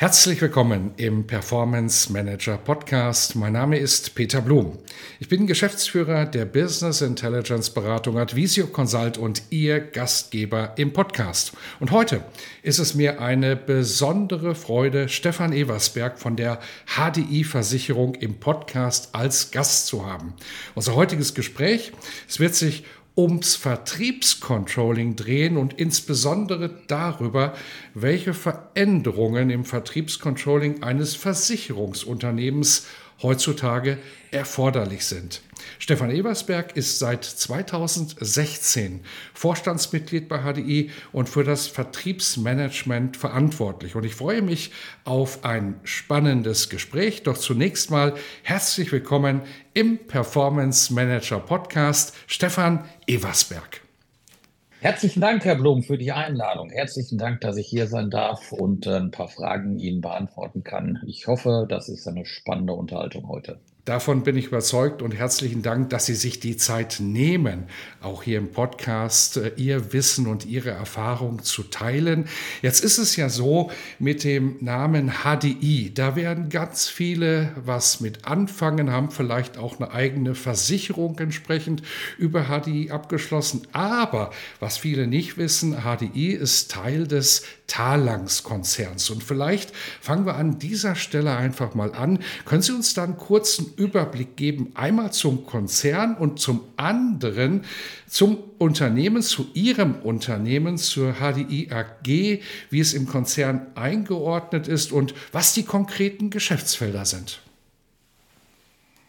Herzlich willkommen im Performance Manager Podcast. Mein Name ist Peter Blum. Ich bin Geschäftsführer der Business Intelligence Beratung Advisio Consult und Ihr Gastgeber im Podcast. Und heute ist es mir eine besondere Freude, Stefan Eversberg von der HDI Versicherung im Podcast als Gast zu haben. Unser heutiges Gespräch, es wird sich ums Vertriebscontrolling drehen und insbesondere darüber, welche Veränderungen im Vertriebscontrolling eines Versicherungsunternehmens heutzutage erforderlich sind. Stefan Ebersberg ist seit 2016 Vorstandsmitglied bei HDI und für das Vertriebsmanagement verantwortlich. Und ich freue mich auf ein spannendes Gespräch. Doch zunächst mal herzlich willkommen im Performance Manager Podcast, Stefan Eversberg. Herzlichen Dank, Herr Blum, für die Einladung. Herzlichen Dank, dass ich hier sein darf und äh, ein paar Fragen Ihnen beantworten kann. Ich hoffe, das ist eine spannende Unterhaltung heute. Davon bin ich überzeugt und herzlichen Dank, dass Sie sich die Zeit nehmen, auch hier im Podcast äh, Ihr Wissen und Ihre Erfahrung zu teilen. Jetzt ist es ja so mit dem Namen HDI, da werden ganz viele was mit anfangen, haben vielleicht auch eine eigene Versicherung entsprechend über HDI abgeschlossen. Aber was viele nicht wissen, HDI ist Teil des Talangs-Konzerns. Und vielleicht fangen wir an dieser Stelle einfach mal an. Können Sie uns da einen kurzen Überblick geben, einmal zum Konzern und zum anderen zum Unternehmen, zu Ihrem Unternehmen, zur HDI AG, wie es im Konzern eingeordnet ist und was die konkreten Geschäftsfelder sind?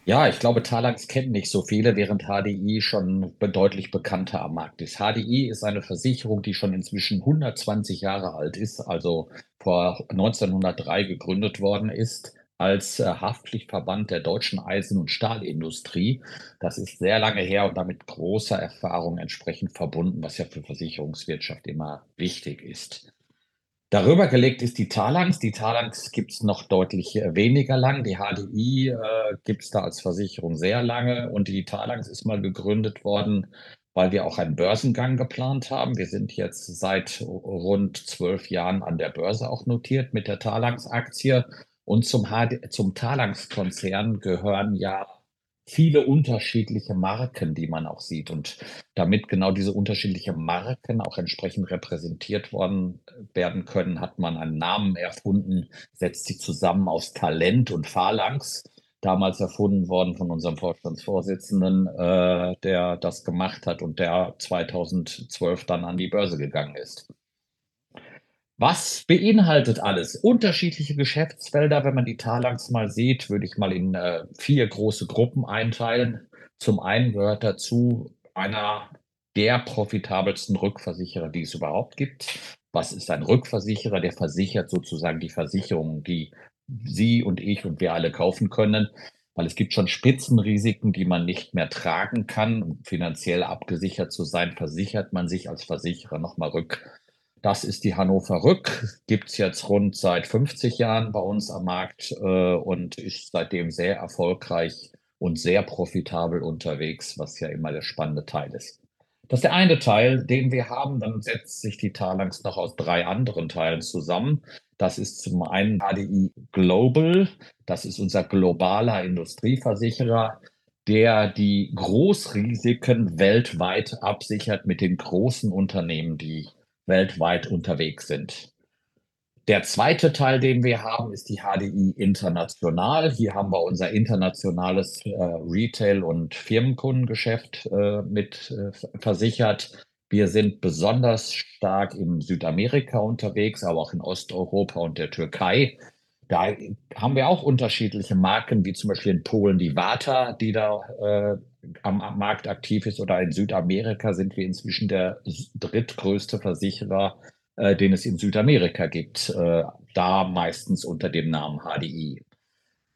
Ja, ich glaube, Talangs kennen nicht so viele, während HDI schon deutlich bekannter am Markt ist. HDI ist eine Versicherung, die schon inzwischen 120 Jahre alt ist, also vor 1903 gegründet worden ist als äh, Haftpflichtverband der deutschen Eisen- und Stahlindustrie. Das ist sehr lange her und damit großer Erfahrung entsprechend verbunden, was ja für Versicherungswirtschaft immer wichtig ist. Darüber gelegt ist die Talangs. Die Talangs gibt es noch deutlich äh, weniger lang. Die HDI äh, gibt es da als Versicherung sehr lange. Und die Talangs ist mal gegründet worden, weil wir auch einen Börsengang geplant haben. Wir sind jetzt seit rund zwölf Jahren an der Börse auch notiert mit der Talangs-Aktie. Und zum, zum Talangs-Konzern gehören ja viele unterschiedliche Marken, die man auch sieht. Und damit genau diese unterschiedlichen Marken auch entsprechend repräsentiert worden äh, werden können, hat man einen Namen erfunden, setzt sich zusammen aus Talent und Phalanx. Damals erfunden worden von unserem Vorstandsvorsitzenden, äh, der das gemacht hat und der 2012 dann an die Börse gegangen ist. Was beinhaltet alles? Unterschiedliche Geschäftsfelder. Wenn man die Talangs mal sieht, würde ich mal in äh, vier große Gruppen einteilen. Zum einen gehört dazu einer der profitabelsten Rückversicherer, die es überhaupt gibt. Was ist ein Rückversicherer? Der versichert sozusagen die Versicherungen, die Sie und ich und wir alle kaufen können. Weil es gibt schon Spitzenrisiken, die man nicht mehr tragen kann. Um finanziell abgesichert zu sein, versichert man sich als Versicherer nochmal rück das ist die Hannover Rück, gibt es jetzt rund seit 50 Jahren bei uns am Markt äh, und ist seitdem sehr erfolgreich und sehr profitabel unterwegs, was ja immer der spannende Teil ist. Das ist der eine Teil, den wir haben. Dann setzt sich die Talangs noch aus drei anderen Teilen zusammen. Das ist zum einen HDI Global. Das ist unser globaler Industrieversicherer, der die Großrisiken weltweit absichert mit den großen Unternehmen, die weltweit unterwegs sind. Der zweite Teil, den wir haben, ist die HDI International. Hier haben wir unser internationales äh, Retail- und Firmenkundengeschäft äh, mit äh, versichert. Wir sind besonders stark in Südamerika unterwegs, aber auch in Osteuropa und der Türkei. Da haben wir auch unterschiedliche Marken, wie zum Beispiel in Polen die Vata, die da äh, am, am, Markt aktiv ist, oder in Südamerika sind wir inzwischen der drittgrößte Versicherer, äh, den es in Südamerika gibt, äh, da meistens unter dem Namen HDI.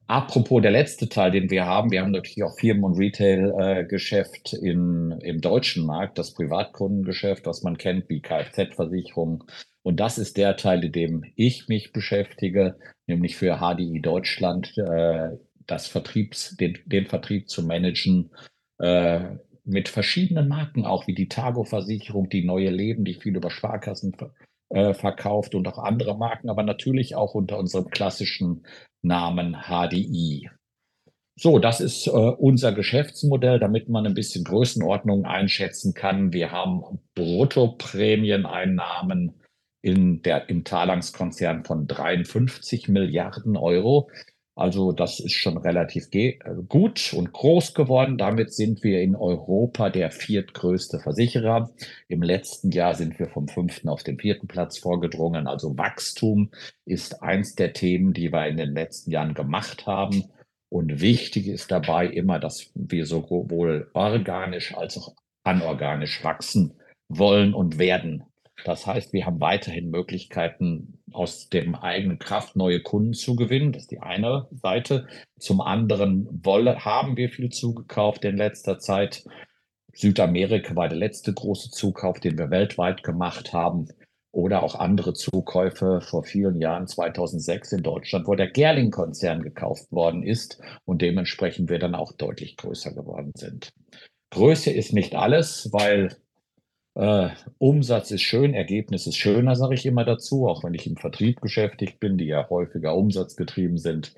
Apropos der letzte Teil, den wir haben, wir haben natürlich auch Firmen- und Retail-Geschäft äh, im deutschen Markt, das Privatkundengeschäft, was man kennt, wie Kfz-Versicherung. Und das ist der Teil, in dem ich mich beschäftige, nämlich für HDI Deutschland, äh, das Vertriebs, den, den Vertrieb zu managen, äh, mit verschiedenen Marken, auch wie die Tago-Versicherung, die Neue Leben, die viel über Sparkassen äh, verkauft und auch andere Marken, aber natürlich auch unter unserem klassischen Namen HDI. So, das ist äh, unser Geschäftsmodell, damit man ein bisschen Größenordnung einschätzen kann. Wir haben Bruttoprämieneinnahmen in der, im Talangs-Konzern von 53 Milliarden Euro. Also das ist schon relativ äh, gut und groß geworden. Damit sind wir in Europa der viertgrößte Versicherer. Im letzten Jahr sind wir vom fünften auf den vierten Platz vorgedrungen. Also Wachstum ist eins der Themen, die wir in den letzten Jahren gemacht haben. Und wichtig ist dabei immer, dass wir sowohl organisch als auch anorganisch wachsen wollen und werden. Das heißt, wir haben weiterhin Möglichkeiten, aus dem eigenen Kraft neue Kunden zu gewinnen. Das ist die eine Seite. Zum anderen wolle, haben wir viel zugekauft in letzter Zeit. Südamerika war der letzte große Zukauf, den wir weltweit gemacht haben. Oder auch andere Zukäufe vor vielen Jahren, 2006 in Deutschland, wo der Gerling-Konzern gekauft worden ist und dementsprechend wir dann auch deutlich größer geworden sind. Größe ist nicht alles, weil äh, Umsatz ist schön, Ergebnis ist schöner, sage ich immer dazu, auch wenn ich im Vertrieb beschäftigt bin, die ja häufiger umsatzgetrieben sind.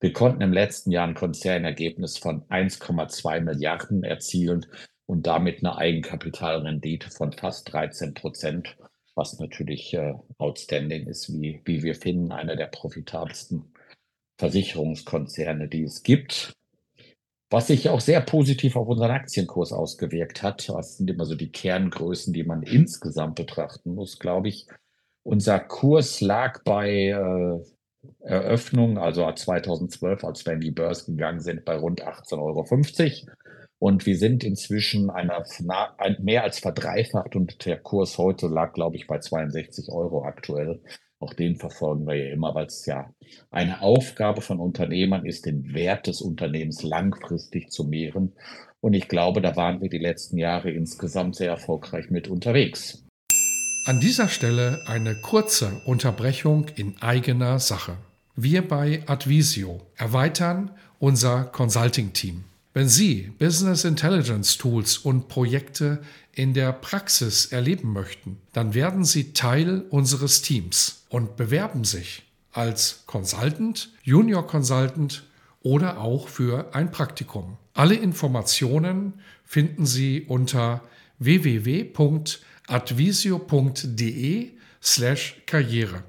Wir konnten im letzten Jahr ein Konzernergebnis von 1,2 Milliarden erzielen und damit eine Eigenkapitalrendite von fast 13 Prozent, was natürlich äh, outstanding ist, wie, wie wir finden, einer der profitabelsten Versicherungskonzerne, die es gibt was sich auch sehr positiv auf unseren Aktienkurs ausgewirkt hat. Das sind immer so die Kerngrößen, die man insgesamt betrachten muss, glaube ich. Unser Kurs lag bei äh, Eröffnung, also 2012, als wir in die Börse gegangen sind, bei rund 18,50 Euro. Und wir sind inzwischen einer, mehr als verdreifacht und der Kurs heute lag, glaube ich, bei 62 Euro aktuell. Auch den verfolgen wir ja immer, weil es ja eine Aufgabe von Unternehmern ist, den Wert des Unternehmens langfristig zu mehren. Und ich glaube, da waren wir die letzten Jahre insgesamt sehr erfolgreich mit unterwegs. An dieser Stelle eine kurze Unterbrechung in eigener Sache. Wir bei Advisio erweitern unser Consulting-Team. Wenn Sie Business Intelligence Tools und Projekte in der Praxis erleben möchten, dann werden Sie Teil unseres Teams und bewerben sich als Consultant, Junior Consultant oder auch für ein Praktikum. Alle Informationen finden Sie unter www.advisio.de slash Karriere.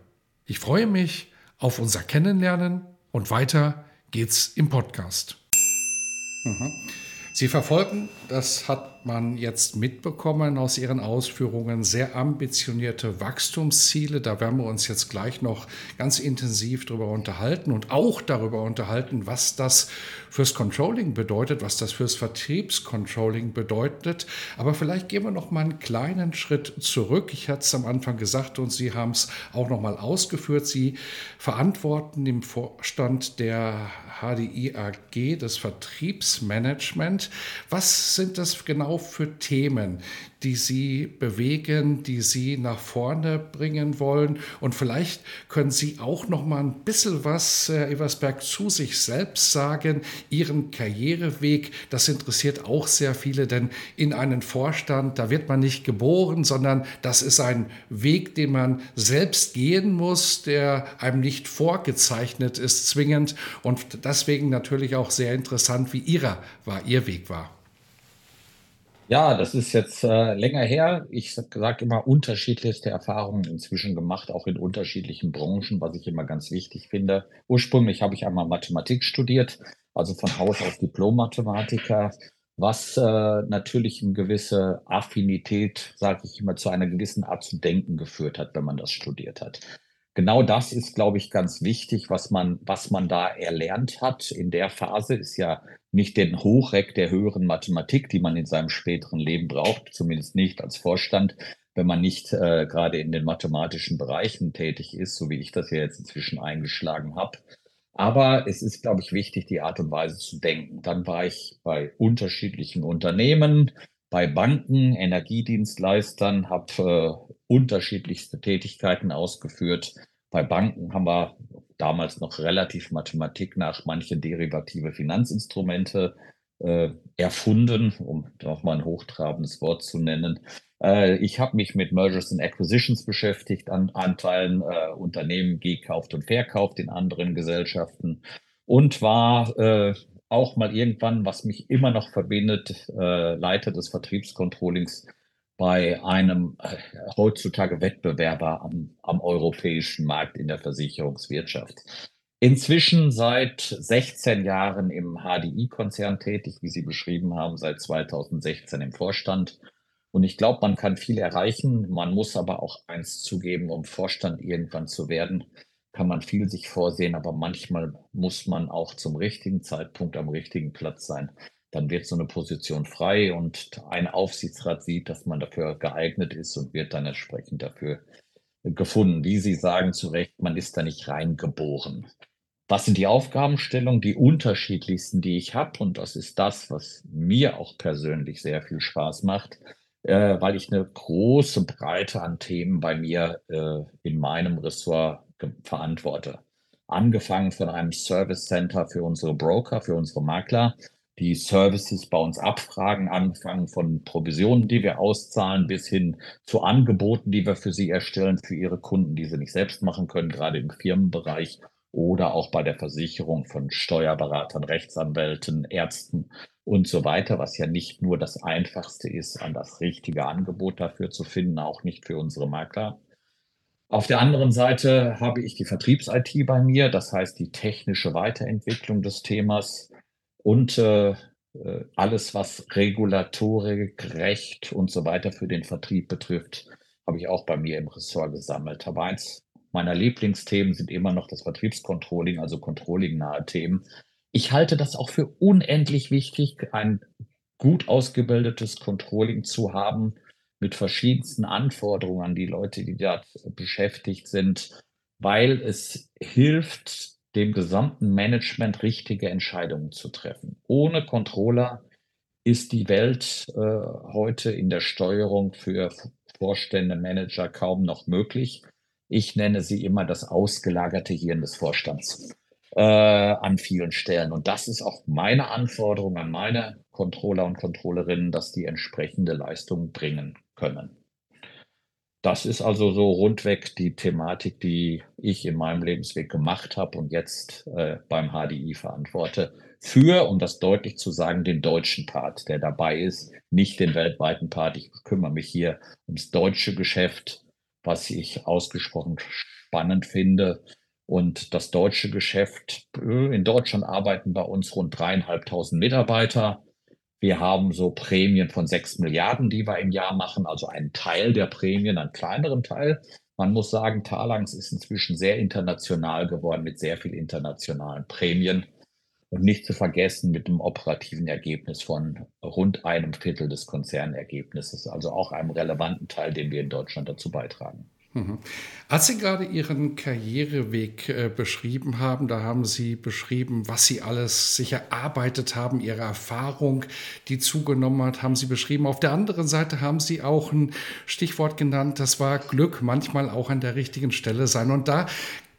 Ich freue mich auf unser Kennenlernen und weiter geht's im Podcast. Mhm. Sie verfolgen, das hat man jetzt mitbekommen aus Ihren Ausführungen, sehr ambitionierte Wachstumsziele. Da werden wir uns jetzt gleich noch ganz intensiv darüber unterhalten und auch darüber unterhalten, was das fürs Controlling bedeutet, was das fürs Vertriebscontrolling bedeutet. Aber vielleicht gehen wir noch mal einen kleinen Schritt zurück. Ich hatte es am Anfang gesagt und Sie haben es auch noch mal ausgeführt. Sie verantworten im Vorstand der HDI AG das Vertriebsmanagement. Was sind das genau für Themen, die Sie bewegen, die Sie nach vorne bringen wollen? Und vielleicht können Sie auch noch mal ein bisschen was, Herr Eversberg, zu sich selbst sagen, Ihren Karriereweg. Das interessiert auch sehr viele, denn in einen Vorstand, da wird man nicht geboren, sondern das ist ein Weg, den man selbst gehen muss, der einem nicht vorgezeichnet ist, zwingend. Und deswegen natürlich auch sehr interessant, wie Ihrer war, Ihr Weg war. Ja, das ist jetzt äh, länger her. Ich sage immer unterschiedlichste Erfahrungen inzwischen gemacht, auch in unterschiedlichen Branchen, was ich immer ganz wichtig finde. Ursprünglich habe ich einmal Mathematik studiert, also von Haus aus Diplom-Mathematiker, was äh, natürlich eine gewisse Affinität, sage ich immer, zu einer gewissen Art zu denken geführt hat, wenn man das studiert hat. Genau das ist, glaube ich, ganz wichtig, was man, was man da erlernt hat. In der Phase ist ja nicht den Hochreck der höheren Mathematik, die man in seinem späteren Leben braucht, zumindest nicht als Vorstand, wenn man nicht äh, gerade in den mathematischen Bereichen tätig ist, so wie ich das ja jetzt inzwischen eingeschlagen habe. Aber es ist, glaube ich, wichtig, die Art und Weise zu denken. Dann war ich bei unterschiedlichen Unternehmen, bei Banken, Energiedienstleistern, habe äh, unterschiedlichste Tätigkeiten ausgeführt. Bei Banken haben wir damals noch relativ Mathematik nach manche derivative Finanzinstrumente äh, erfunden, um nochmal ein hochtrabendes Wort zu nennen. Äh, ich habe mich mit Mergers and Acquisitions beschäftigt, an Anteilen äh, Unternehmen gekauft und verkauft in anderen Gesellschaften und war äh, auch mal irgendwann, was mich immer noch verbindet, äh, Leiter des Vertriebscontrollings bei einem äh, heutzutage Wettbewerber am, am europäischen Markt in der Versicherungswirtschaft. Inzwischen seit 16 Jahren im HDI-Konzern tätig, wie Sie beschrieben haben, seit 2016 im Vorstand. Und ich glaube, man kann viel erreichen. Man muss aber auch eins zugeben, um Vorstand irgendwann zu werden kann man viel sich vorsehen, aber manchmal muss man auch zum richtigen Zeitpunkt am richtigen Platz sein. Dann wird so eine Position frei und ein Aufsichtsrat sieht, dass man dafür geeignet ist und wird dann entsprechend dafür gefunden. Wie Sie sagen zu Recht, man ist da nicht reingeboren. Was sind die Aufgabenstellungen, die unterschiedlichsten, die ich habe? Und das ist das, was mir auch persönlich sehr viel Spaß macht, äh, weil ich eine große Breite an Themen bei mir äh, in meinem Ressort verantworte. Angefangen von einem Service Center für unsere Broker, für unsere Makler, die Services bei uns abfragen, angefangen von Provisionen, die wir auszahlen, bis hin zu Angeboten, die wir für sie erstellen, für ihre Kunden, die sie nicht selbst machen können, gerade im Firmenbereich oder auch bei der Versicherung von Steuerberatern, Rechtsanwälten, Ärzten und so weiter, was ja nicht nur das Einfachste ist, an das richtige Angebot dafür zu finden, auch nicht für unsere Makler. Auf der anderen Seite habe ich die Vertriebs-IT bei mir, das heißt die technische Weiterentwicklung des Themas und äh, äh, alles, was Regulatorik, Recht und so weiter für den Vertrieb betrifft, habe ich auch bei mir im Ressort gesammelt. Aber eins meiner Lieblingsthemen sind immer noch das Vertriebscontrolling, also Controlling-nahe Themen. Ich halte das auch für unendlich wichtig, ein gut ausgebildetes Controlling zu haben, mit verschiedensten Anforderungen an die Leute, die dort beschäftigt sind, weil es hilft, dem gesamten Management richtige Entscheidungen zu treffen. Ohne Controller ist die Welt äh, heute in der Steuerung für Vorstände, Manager kaum noch möglich. Ich nenne sie immer das ausgelagerte Hirn des Vorstands äh, an vielen Stellen. Und das ist auch meine Anforderung an meine Controller und Controllerinnen, dass die entsprechende Leistung bringen können. Das ist also so rundweg die Thematik, die ich in meinem Lebensweg gemacht habe und jetzt äh, beim HDI verantworte. Für, um das deutlich zu sagen, den deutschen Part, der dabei ist, nicht den weltweiten Part. Ich kümmere mich hier ums deutsche Geschäft, was ich ausgesprochen spannend finde. Und das deutsche Geschäft, äh, in Deutschland arbeiten bei uns rund dreieinhalbtausend Mitarbeiter. Wir haben so Prämien von sechs Milliarden, die wir im Jahr machen, also einen Teil der Prämien, einen kleineren Teil. Man muss sagen, Talangs ist inzwischen sehr international geworden mit sehr viel internationalen Prämien und nicht zu vergessen mit einem operativen Ergebnis von rund einem Viertel des Konzernergebnisses, also auch einem relevanten Teil, den wir in Deutschland dazu beitragen. Mhm. Als Sie gerade Ihren Karriereweg äh, beschrieben haben, da haben Sie beschrieben, was Sie alles sich erarbeitet haben, Ihre Erfahrung, die zugenommen hat, haben Sie beschrieben. Auf der anderen Seite haben Sie auch ein Stichwort genannt, das war Glück, manchmal auch an der richtigen Stelle sein. Und da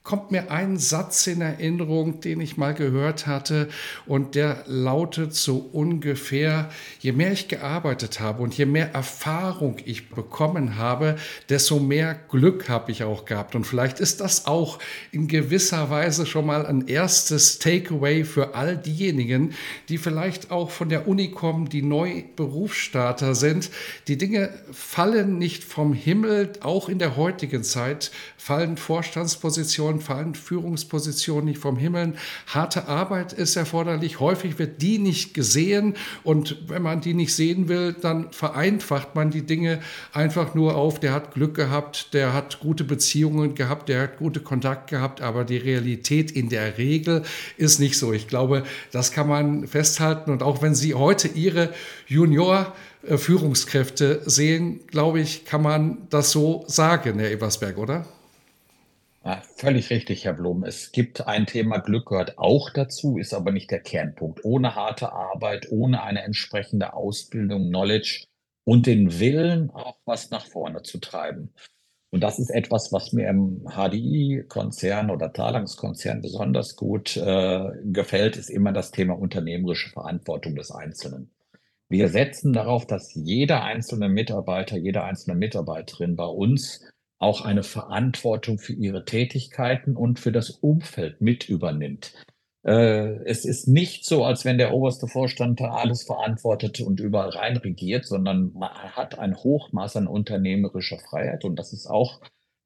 kommt mir ein Satz in Erinnerung, den ich mal gehört hatte und der lautet so ungefähr, je mehr ich gearbeitet habe und je mehr Erfahrung ich bekommen habe, desto mehr Glück habe ich auch gehabt. Und vielleicht ist das auch in gewisser Weise schon mal ein erstes Takeaway für all diejenigen, die vielleicht auch von der Uni kommen, die neu Berufsstarter sind. Die Dinge fallen nicht vom Himmel, auch in der heutigen Zeit fallen Vorstandspositionen Fallen Führungspositionen nicht vom Himmel. Harte Arbeit ist erforderlich. Häufig wird die nicht gesehen. Und wenn man die nicht sehen will, dann vereinfacht man die Dinge einfach nur auf. Der hat Glück gehabt, der hat gute Beziehungen gehabt, der hat gute Kontakt gehabt. Aber die Realität in der Regel ist nicht so. Ich glaube, das kann man festhalten. Und auch wenn Sie heute Ihre Junior äh, Führungskräfte sehen, glaube ich, kann man das so sagen, Herr Ebersberg, oder? Ja, völlig richtig, Herr Blum. Es gibt ein Thema Glück gehört auch dazu, ist aber nicht der Kernpunkt. Ohne harte Arbeit, ohne eine entsprechende Ausbildung, Knowledge und den Willen, auch was nach vorne zu treiben. Und das ist etwas, was mir im HDI-Konzern oder Talangs-Konzern besonders gut äh, gefällt, ist immer das Thema unternehmerische Verantwortung des Einzelnen. Wir setzen darauf, dass jeder einzelne Mitarbeiter, jede einzelne Mitarbeiterin bei uns auch eine Verantwortung für ihre Tätigkeiten und für das Umfeld mit übernimmt. Äh, es ist nicht so, als wenn der oberste Vorstand alles verantwortet und überall rein regiert, sondern man hat ein Hochmaß an unternehmerischer Freiheit und das ist auch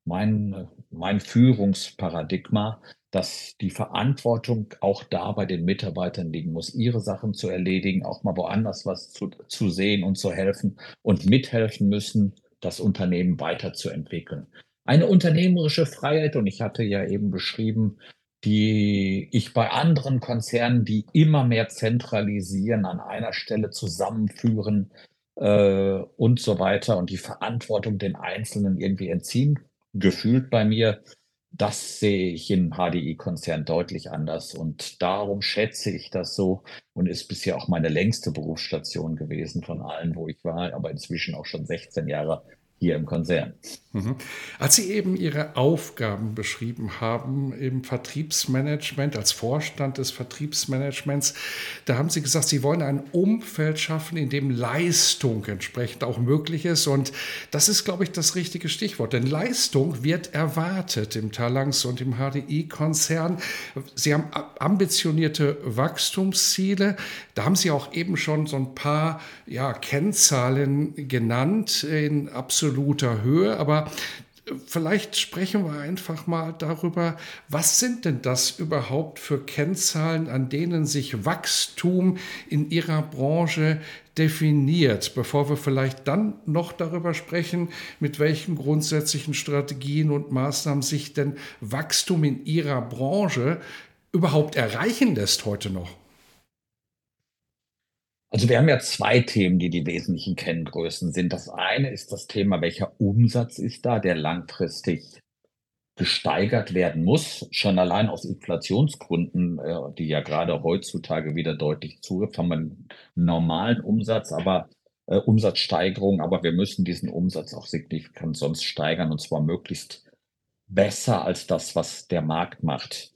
mein, mein Führungsparadigma, dass die Verantwortung auch da bei den Mitarbeitern liegen muss, ihre Sachen zu erledigen, auch mal woanders was zu, zu sehen und zu helfen und mithelfen müssen, das Unternehmen weiterzuentwickeln. Eine unternehmerische Freiheit, und ich hatte ja eben beschrieben, die ich bei anderen Konzernen, die immer mehr zentralisieren, an einer Stelle zusammenführen äh, und so weiter und die Verantwortung den Einzelnen irgendwie entziehen, gefühlt bei mir das sehe ich im HDI-Konzern deutlich anders. Und darum schätze ich das so und ist bisher auch meine längste Berufsstation gewesen von allen, wo ich war, aber inzwischen auch schon 16 Jahre hier im Konzern. Mhm. Als Sie eben Ihre Aufgaben beschrieben haben im Vertriebsmanagement, als Vorstand des Vertriebsmanagements, da haben Sie gesagt, Sie wollen ein Umfeld schaffen, in dem Leistung entsprechend auch möglich ist. Und das ist, glaube ich, das richtige Stichwort. Denn Leistung wird erwartet im Talangs- und im HDI-Konzern. Sie haben ambitionierte Wachstumsziele. Da haben Sie auch eben schon so ein paar ja, Kennzahlen genannt in absoluter Höhe. Aber vielleicht sprechen wir einfach mal darüber, was sind denn das überhaupt für Kennzahlen, an denen sich Wachstum in Ihrer Branche definiert, bevor wir vielleicht dann noch darüber sprechen, mit welchen grundsätzlichen Strategien und Maßnahmen sich denn Wachstum in Ihrer Branche überhaupt erreichen lässt heute noch. Also wir haben ja zwei Themen, die die wesentlichen Kenngrößen sind. Das eine ist das Thema, welcher Umsatz ist da, der langfristig gesteigert werden muss. Schon allein aus Inflationsgründen, äh, die ja gerade heutzutage wieder deutlich zugibt, haben wir einen normalen Umsatz, aber äh, Umsatzsteigerung, aber wir müssen diesen Umsatz auch signifikant sonst steigern und zwar möglichst besser als das, was der Markt macht.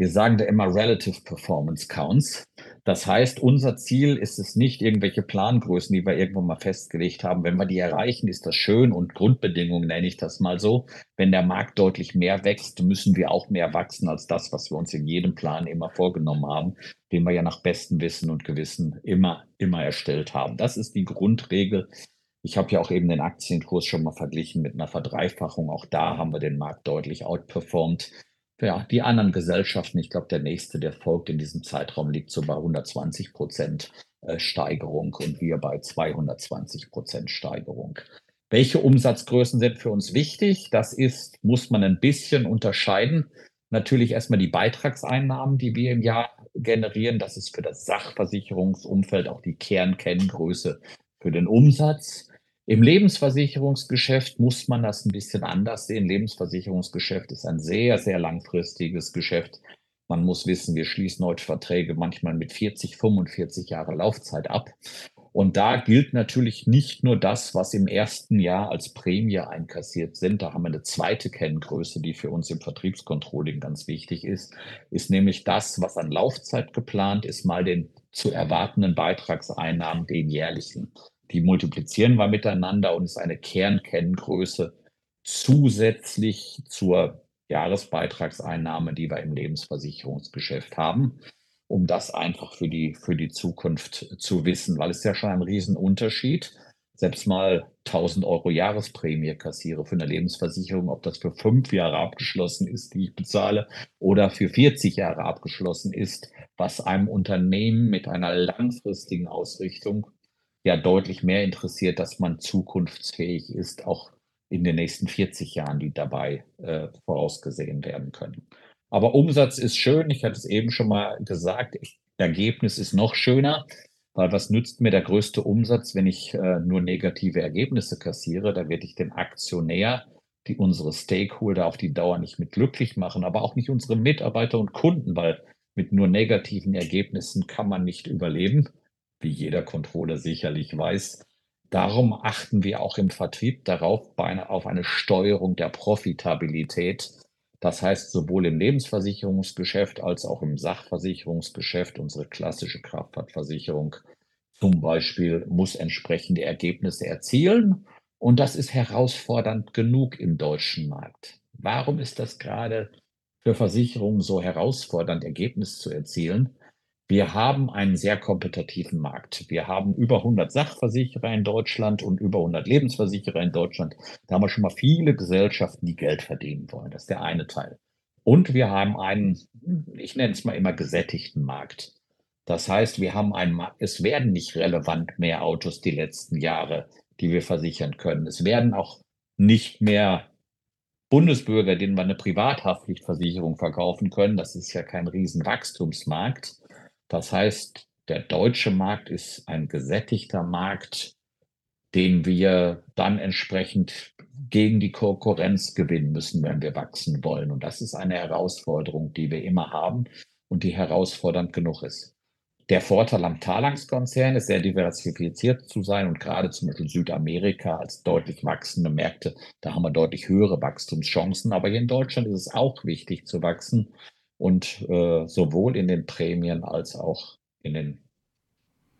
Wir sagen da immer Relative Performance Counts. Das heißt, unser Ziel ist es nicht, irgendwelche Plangrößen, die wir irgendwo mal festgelegt haben. Wenn wir die erreichen, ist das schön und Grundbedingungen nenne ich das mal so. Wenn der Markt deutlich mehr wächst, müssen wir auch mehr wachsen als das, was wir uns in jedem Plan immer vorgenommen haben, den wir ja nach bestem Wissen und Gewissen immer, immer erstellt haben. Das ist die Grundregel. Ich habe ja auch eben den Aktienkurs schon mal verglichen mit einer Verdreifachung. Auch da haben wir den Markt deutlich outperformed ja, die anderen Gesellschaften, ich glaube, der nächste, der folgt in diesem Zeitraum, liegt so bei 120 Prozent äh, Steigerung und wir bei 220 Prozent Steigerung. Welche Umsatzgrößen sind für uns wichtig? Das ist, muss man ein bisschen unterscheiden. Natürlich erstmal die Beitragseinnahmen, die wir im Jahr generieren. Das ist für das Sachversicherungsumfeld auch die Kernkenngröße für den Umsatz. Im Lebensversicherungsgeschäft muss man das ein bisschen anders sehen. Lebensversicherungsgeschäft ist ein sehr, sehr langfristiges Geschäft. Man muss wissen, wir schließen heute Verträge manchmal mit 40, 45 Jahre Laufzeit ab. Und da gilt natürlich nicht nur das, was im ersten Jahr als Prämie einkassiert sind. Da haben wir eine zweite Kenngröße, die für uns im Vertriebscontrolling ganz wichtig ist, ist nämlich das, was an Laufzeit geplant ist, mal den zu erwartenden Beitragseinnahmen, den jährlichen. Die multiplizieren wir miteinander und ist eine Kernkenngröße zusätzlich zur Jahresbeitragseinnahme, die wir im Lebensversicherungsgeschäft haben, um das einfach für die, für die Zukunft zu wissen, weil es ja schon ein Riesenunterschied. Selbst mal 1000 Euro Jahresprämie kassiere für eine Lebensversicherung, ob das für fünf Jahre abgeschlossen ist, die ich bezahle, oder für 40 Jahre abgeschlossen ist, was einem Unternehmen mit einer langfristigen Ausrichtung ja deutlich mehr interessiert, dass man zukunftsfähig ist, auch in den nächsten 40 Jahren, die dabei äh, vorausgesehen werden können. Aber Umsatz ist schön. Ich hatte es eben schon mal gesagt. Ergebnis ist noch schöner. Weil was nützt mir der größte Umsatz, wenn ich äh, nur negative Ergebnisse kassiere? Da werde ich den Aktionär, die unsere Stakeholder auf die Dauer nicht mit glücklich machen, aber auch nicht unsere Mitarbeiter und Kunden, weil mit nur negativen Ergebnissen kann man nicht überleben, wie jeder Controller sicherlich weiß. Darum achten wir auch im Vertrieb darauf, auf eine Steuerung der Profitabilität. Das heißt, sowohl im Lebensversicherungsgeschäft als auch im Sachversicherungsgeschäft, unsere klassische Kraftfahrtversicherung zum Beispiel, muss entsprechende Ergebnisse erzielen. Und das ist herausfordernd genug im deutschen Markt. Warum ist das gerade für Versicherungen so herausfordernd, Ergebnisse zu erzielen? Wir haben einen sehr kompetitiven Markt. Wir haben über 100 Sachversicherer in Deutschland und über 100 Lebensversicherer in Deutschland. Da haben wir schon mal viele Gesellschaften, die Geld verdienen wollen. Das ist der eine Teil. Und wir haben einen, ich nenne es mal immer gesättigten Markt. Das heißt, wir haben einen, es werden nicht relevant mehr Autos die letzten Jahre, die wir versichern können. Es werden auch nicht mehr Bundesbürger, denen wir eine Privathaftpflichtversicherung verkaufen können. Das ist ja kein Riesenwachstumsmarkt. Das heißt, der deutsche Markt ist ein gesättigter Markt, den wir dann entsprechend gegen die Konkurrenz gewinnen müssen, wenn wir wachsen wollen. Und das ist eine Herausforderung, die wir immer haben und die herausfordernd genug ist. Der Vorteil am Talangs-Konzern ist sehr diversifiziert zu sein und gerade zum Beispiel Südamerika als deutlich wachsende Märkte, da haben wir deutlich höhere Wachstumschancen. Aber hier in Deutschland ist es auch wichtig zu wachsen und äh, sowohl in den Prämien als auch in den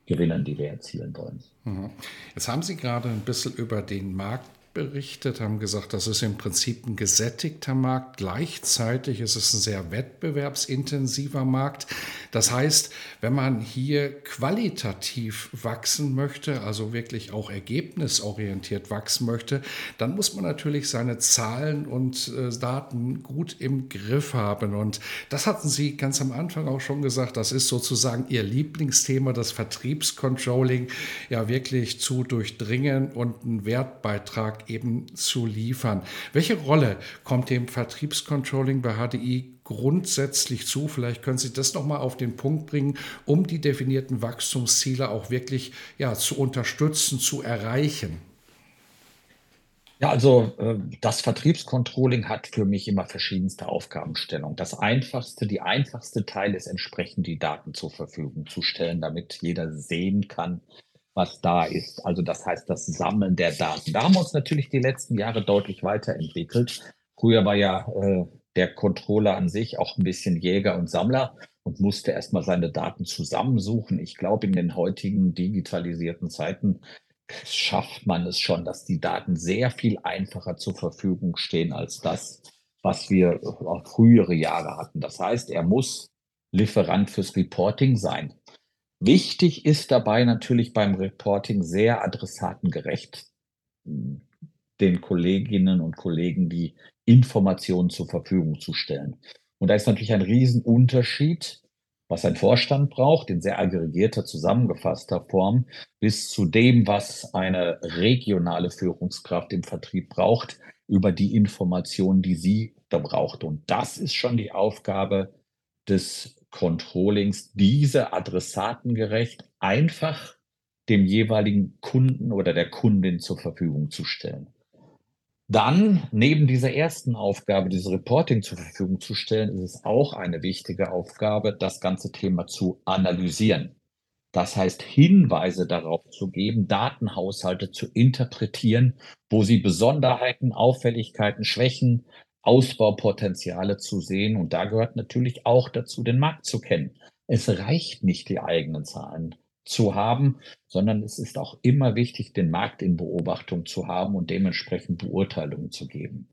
Gewinnen, die wir erzielen wollen. Mhm. Jetzt haben Sie gerade ein bisschen über den Markt berichtet, haben gesagt, das ist im Prinzip ein gesättigter Markt. Gleichzeitig ist es ein sehr wettbewerbsintensiver Markt. Das heißt, wenn man hier qualitativ wachsen möchte, also wirklich auch ergebnisorientiert wachsen möchte, dann muss man natürlich seine Zahlen und äh, Daten gut im Griff haben. Und das hatten Sie ganz am Anfang auch schon gesagt, das ist sozusagen Ihr Lieblingsthema, das Vertriebscontrolling, ja wirklich zu durchdringen und einen Wertbeitrag eben zu liefern. Welche Rolle kommt dem Vertriebscontrolling bei HDI grundsätzlich zu? Vielleicht können Sie das nochmal auf den Punkt bringen, um die definierten Wachstumsziele auch wirklich ja, zu unterstützen, zu erreichen. Ja, also äh, das Vertriebscontrolling hat für mich immer verschiedenste Aufgabenstellungen. Das einfachste, die einfachste Teil ist entsprechend die Daten zur Verfügung zu stellen, damit jeder sehen kann, was da ist. Also das heißt das Sammeln der Daten. Da haben wir uns natürlich die letzten Jahre deutlich weiterentwickelt. Früher war ja äh, der Controller an sich auch ein bisschen Jäger und Sammler und musste erstmal seine Daten zusammensuchen. Ich glaube, in den heutigen digitalisierten Zeiten schafft man es schon, dass die Daten sehr viel einfacher zur Verfügung stehen als das, was wir auch frühere Jahre hatten. Das heißt, er muss Lieferant fürs Reporting sein. Wichtig ist dabei natürlich beim Reporting sehr adressatengerecht den Kolleginnen und Kollegen die Informationen zur Verfügung zu stellen. Und da ist natürlich ein Riesenunterschied, was ein Vorstand braucht, in sehr aggregierter, zusammengefasster Form, bis zu dem, was eine regionale Führungskraft im Vertrieb braucht, über die Informationen, die sie da braucht. Und das ist schon die Aufgabe des Controllings diese adressatengerecht einfach dem jeweiligen Kunden oder der Kundin zur Verfügung zu stellen. Dann, neben dieser ersten Aufgabe, dieses Reporting zur Verfügung zu stellen, ist es auch eine wichtige Aufgabe, das ganze Thema zu analysieren. Das heißt, Hinweise darauf zu geben, Datenhaushalte zu interpretieren, wo sie Besonderheiten, Auffälligkeiten, Schwächen, Ausbaupotenziale zu sehen. Und da gehört natürlich auch dazu, den Markt zu kennen. Es reicht nicht, die eigenen Zahlen zu haben, sondern es ist auch immer wichtig, den Markt in Beobachtung zu haben und dementsprechend Beurteilungen zu geben.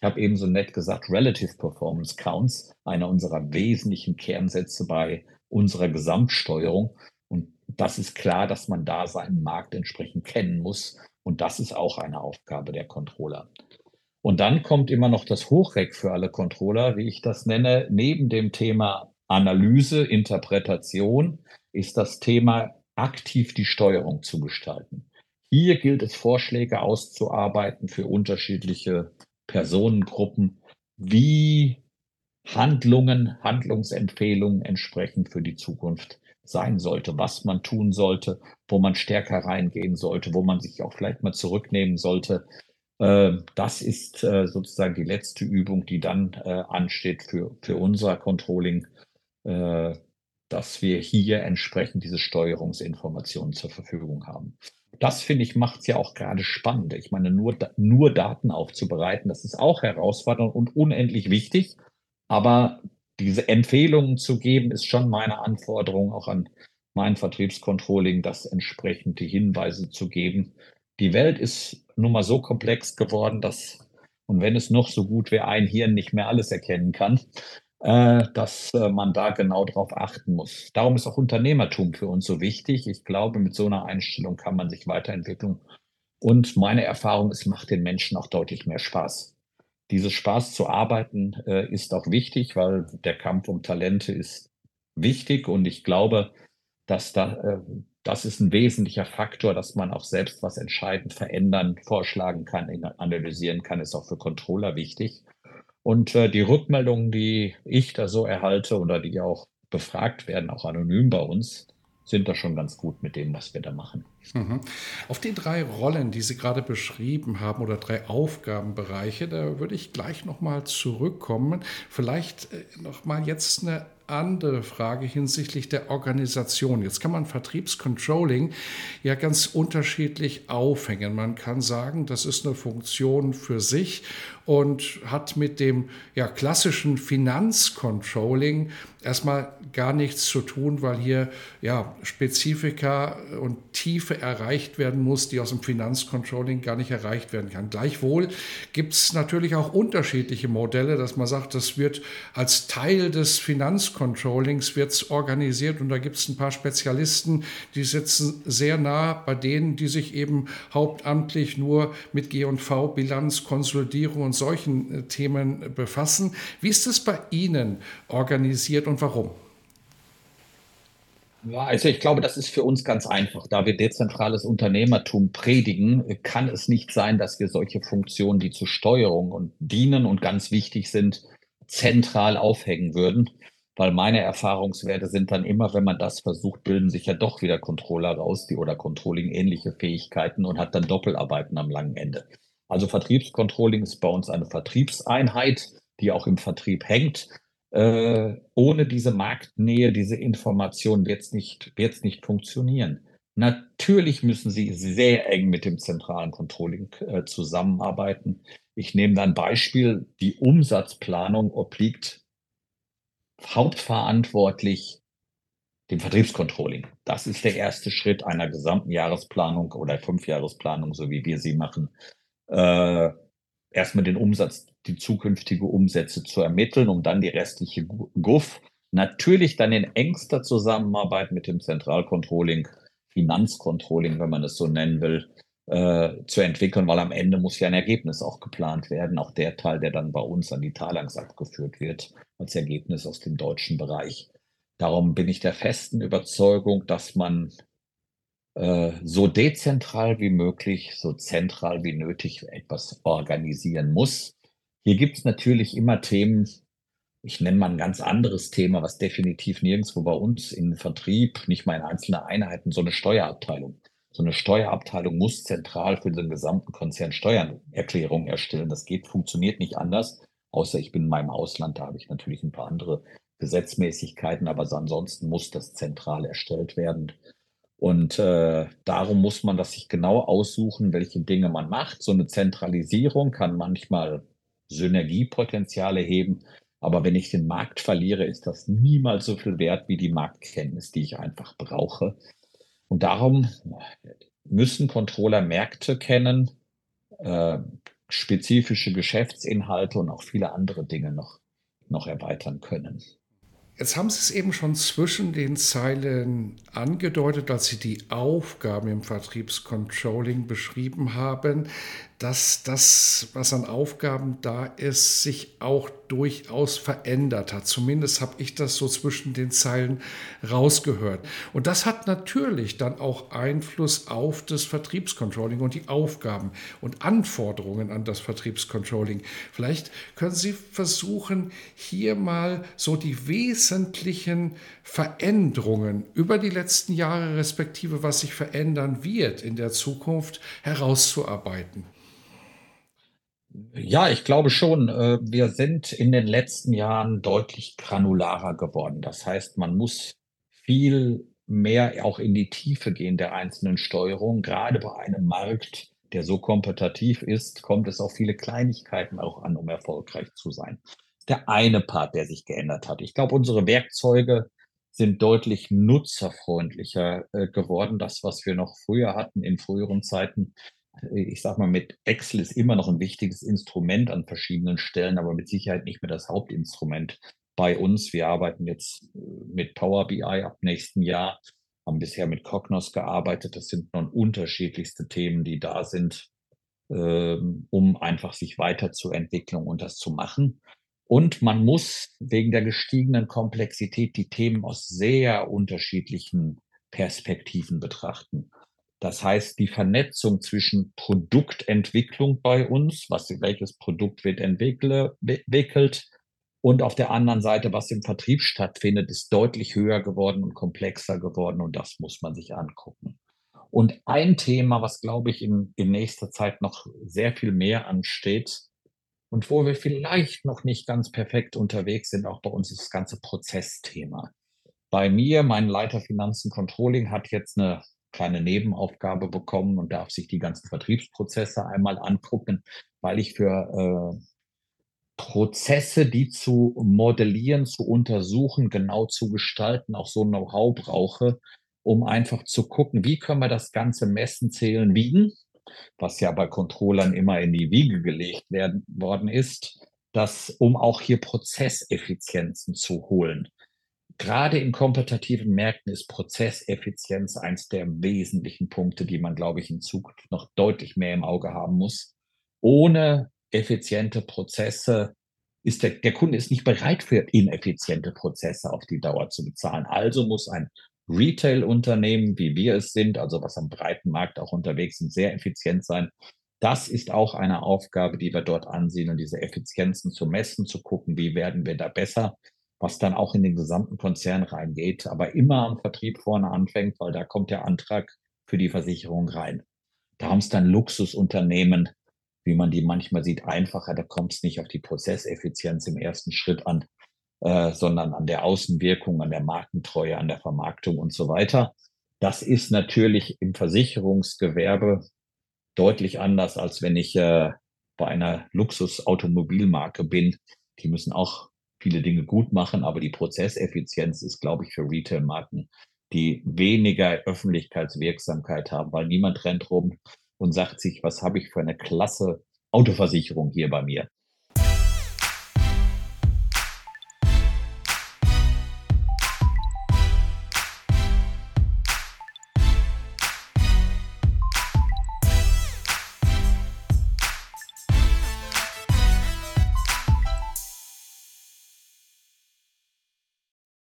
Ich habe eben so nett gesagt, Relative Performance Counts, einer unserer wesentlichen Kernsätze bei unserer Gesamtsteuerung. Und das ist klar, dass man da seinen Markt entsprechend kennen muss Und das ist auch eine Aufgabe der Controller. Und dann kommt immer noch das Hochreck für alle Controller, wie ich das nenne. Neben dem Thema Analyse, Interpretation ist das Thema aktiv die Steuerung zu gestalten. Hier gilt es, Vorschläge auszuarbeiten für unterschiedliche Personengruppen, wie Handlungen, Handlungsempfehlungen entsprechend für die Zukunft sein sollte, was man tun sollte, wo man stärker reingehen sollte, wo man sich auch vielleicht mal zurücknehmen sollte. Ähm, das ist äh, sozusagen die letzte Übung, die dann äh, ansteht für, für unser Controlling, äh, dass wir hier entsprechend diese Steuerungsinformationen zur Verfügung haben. Das finde ich macht es ja auch gerade spannend. Ich meine, nur, nur Daten aufzubereiten, das ist auch herausfordernd und unendlich wichtig. Aber diese Empfehlungen zu geben, ist schon meine Anforderung auch an mein Vertriebscontrolling, das entsprechend die Hinweise zu geben. Die Welt ist nun mal so komplex geworden, dass, und wenn es noch so gut wäre, ein Hirn nicht mehr alles erkennen kann, äh, dass äh, man da genau drauf achten muss. Darum ist auch Unternehmertum für uns so wichtig. Ich glaube, mit so einer Einstellung kann man sich weiterentwickeln. Und meine Erfahrung, es macht den Menschen auch deutlich mehr Spaß. Dieses Spaß zu arbeiten äh, ist auch wichtig, weil der Kampf um Talente ist wichtig und ich glaube, dass da, äh, das ist ein wesentlicher Faktor, dass man auch selbst was entscheiden, verändern, vorschlagen kann, analysieren kann, ist auch für Controller wichtig. Und äh, die Rückmeldungen, die ich da so erhalte oder die auch befragt werden, auch anonym bei uns, sind da schon ganz gut mit dem, was wir da machen. Mhm. Auf die drei Rollen, die Sie gerade beschrieben haben, oder drei Aufgabenbereiche, da würde ich gleich nochmal zurückkommen. Vielleicht äh, nochmal jetzt eine andere Frage hinsichtlich der Organisation. Jetzt kann man Vertriebscontrolling ja ganz unterschiedlich aufhängen. Man kann sagen, das ist eine Funktion für sich und hat mit dem ja, klassischen Finanzcontrolling erstmal gar nichts zu tun, weil hier ja, Spezifika und Tiefe erreicht werden muss, die aus dem Finanzcontrolling gar nicht erreicht werden kann. Gleichwohl gibt es natürlich auch unterschiedliche Modelle, dass man sagt, das wird als Teil des Finanzcontrollings wird's organisiert und da gibt es ein paar Spezialisten, die sitzen sehr nah bei denen, die sich eben hauptamtlich nur mit G&V, Bilanz, Konsolidierung und solchen äh, Themen befassen. Wie ist es bei Ihnen organisiert und warum? Also ich glaube, das ist für uns ganz einfach. Da wir dezentrales Unternehmertum predigen, kann es nicht sein, dass wir solche Funktionen, die zur Steuerung und dienen und ganz wichtig sind, zentral aufhängen würden. Weil meine Erfahrungswerte sind dann immer, wenn man das versucht, bilden sich ja doch wieder Controller raus, die oder Controlling ähnliche Fähigkeiten und hat dann Doppelarbeiten am langen Ende. Also Vertriebscontrolling ist bei uns eine Vertriebseinheit, die auch im Vertrieb hängt. Äh, ohne diese Marktnähe, diese Information wird es nicht, wird's nicht funktionieren. Natürlich müssen Sie sehr eng mit dem zentralen Controlling äh, zusammenarbeiten. Ich nehme dann Beispiel, die Umsatzplanung obliegt hauptverantwortlich dem Vertriebscontrolling. Das ist der erste Schritt einer gesamten Jahresplanung oder Fünfjahresplanung, so wie wir sie machen äh, erstmal den Umsatz, die zukünftige Umsätze zu ermitteln, um dann die restliche GUF natürlich dann in engster Zusammenarbeit mit dem Zentralcontrolling, Finanzcontrolling, wenn man es so nennen will, äh, zu entwickeln, weil am Ende muss ja ein Ergebnis auch geplant werden, auch der Teil, der dann bei uns an die Talangs abgeführt wird, als Ergebnis aus dem deutschen Bereich. Darum bin ich der festen Überzeugung, dass man so dezentral wie möglich, so zentral wie nötig etwas organisieren muss. Hier gibt es natürlich immer Themen, ich nenne mal ein ganz anderes Thema, was definitiv nirgendwo bei uns in Vertrieb, nicht mal in einzelne Einheiten, so eine Steuerabteilung. So eine Steuerabteilung muss zentral für den gesamten Konzern Steuererklärungen erstellen. Das geht, funktioniert nicht anders, außer ich bin in meinem Ausland, da habe ich natürlich ein paar andere Gesetzmäßigkeiten, aber ansonsten muss das zentral erstellt werden. Und äh, darum muss man das sich genau aussuchen, welche Dinge man macht. So eine Zentralisierung kann manchmal Synergiepotenziale heben. Aber wenn ich den Markt verliere, ist das niemals so viel wert wie die Marktkenntnis, die ich einfach brauche. Und darum müssen Controller Märkte kennen, äh, spezifische Geschäftsinhalte und auch viele andere Dinge noch, noch erweitern können. Jetzt haben Sie es eben schon zwischen den Zeilen angedeutet, als Sie die Aufgaben im Vertriebscontrolling beschrieben haben, dass das, was an Aufgaben da ist, sich auch durchaus verändert hat. Zumindest habe ich das so zwischen den Zeilen rausgehört. Und das hat natürlich dann auch Einfluss auf das Vertriebscontrolling und die Aufgaben und Anforderungen an das Vertriebscontrolling. Vielleicht können Sie versuchen, hier mal so die wesentlichen Veränderungen über die letzten Jahre respektive was sich verändern wird in der Zukunft herauszuarbeiten. Ja, ich glaube schon. Äh, wir sind in den letzten Jahren deutlich granularer geworden. Das heißt, man muss viel mehr auch in die Tiefe gehen der einzelnen Steuerung. Gerade bei einem Markt, der so kompetitiv ist, kommt es auf viele Kleinigkeiten auch an, um erfolgreich zu sein. Der eine Part, der sich geändert hat. Ich glaube, unsere Werkzeuge sind deutlich nutzerfreundlicher äh, geworden. Das, was wir noch früher hatten in früheren Zeiten, ich sag mal, mit Excel ist immer noch ein wichtiges Instrument an verschiedenen Stellen, aber mit Sicherheit nicht mehr das Hauptinstrument bei uns. Wir arbeiten jetzt äh, mit Power BI ab nächsten Jahr, haben bisher mit Cognos gearbeitet. Das sind nun unterschiedlichste Themen, die da sind, ähm, um einfach sich weiterzuentwickeln und das zu machen. Und man muss wegen der gestiegenen Komplexität die Themen aus sehr unterschiedlichen Perspektiven betrachten. Das heißt, die Vernetzung zwischen Produktentwicklung bei uns, was, welches Produkt wird entwickelt, und auf der anderen Seite, was im Vertrieb stattfindet, ist deutlich höher geworden und komplexer geworden und das muss man sich angucken. Und ein Thema, was, glaube ich, in, in nächster Zeit noch sehr viel mehr ansteht und wo wir vielleicht noch nicht ganz perfekt unterwegs sind, auch bei uns ist das ganze Prozessthema. Bei mir, mein Leiter Finanzen Controlling, hat jetzt eine kleine Nebenaufgabe bekommen und darf sich die ganzen Vertriebsprozesse einmal angucken, weil ich für äh, Prozesse, die zu modellieren, zu untersuchen, genau zu gestalten, auch so Know-how brauche, um einfach zu gucken, wie können wir das Ganze messen, zählen, wiegen, was ja bei Controllern immer in die Wiege gelegt werden, worden ist, das, um auch hier Prozesseffizienzen zu holen gerade in kompetitiven Märkten ist Prozesseffizienz eins der wesentlichen Punkte, die man, glaube ich, in Zukunft noch deutlich mehr im Auge haben muss. Ohne effiziente Prozesse ist der, der Kunde ist nicht bereit für ineffiziente Prozesse auf die Dauer zu bezahlen. Also muss ein Retail-Unternehmen, wie wir es sind, also was am breiten Markt auch unterwegs sind, sehr effizient sein. Das ist auch eine Aufgabe, die wir dort ansehen und diese Effizienzen zu messen, zu gucken, wie werden wir da besser was dann auch in den gesamten Konzern reingeht, aber immer am Vertrieb vorne anfängt, weil da kommt der Antrag für die Versicherung rein. Da haben es dann Luxusunternehmen, wie man die manchmal sieht, einfacher. Da kommt es nicht auf die Prozesseffizienz im ersten Schritt an, äh, sondern an der Außenwirkung, an der Markentreue, an der Vermarktung und so weiter. Das ist natürlich im Versicherungsgewerbe deutlich anders, als wenn ich äh, bei einer Luxusautomobilmarke bin. Die müssen auch viele Dinge gut machen, aber die Prozesseffizienz ist, glaube ich, für Retail-Marken, die weniger Öffentlichkeitswirksamkeit haben, weil niemand rennt rum und sagt sich, was habe ich für eine klasse Autoversicherung hier bei mir.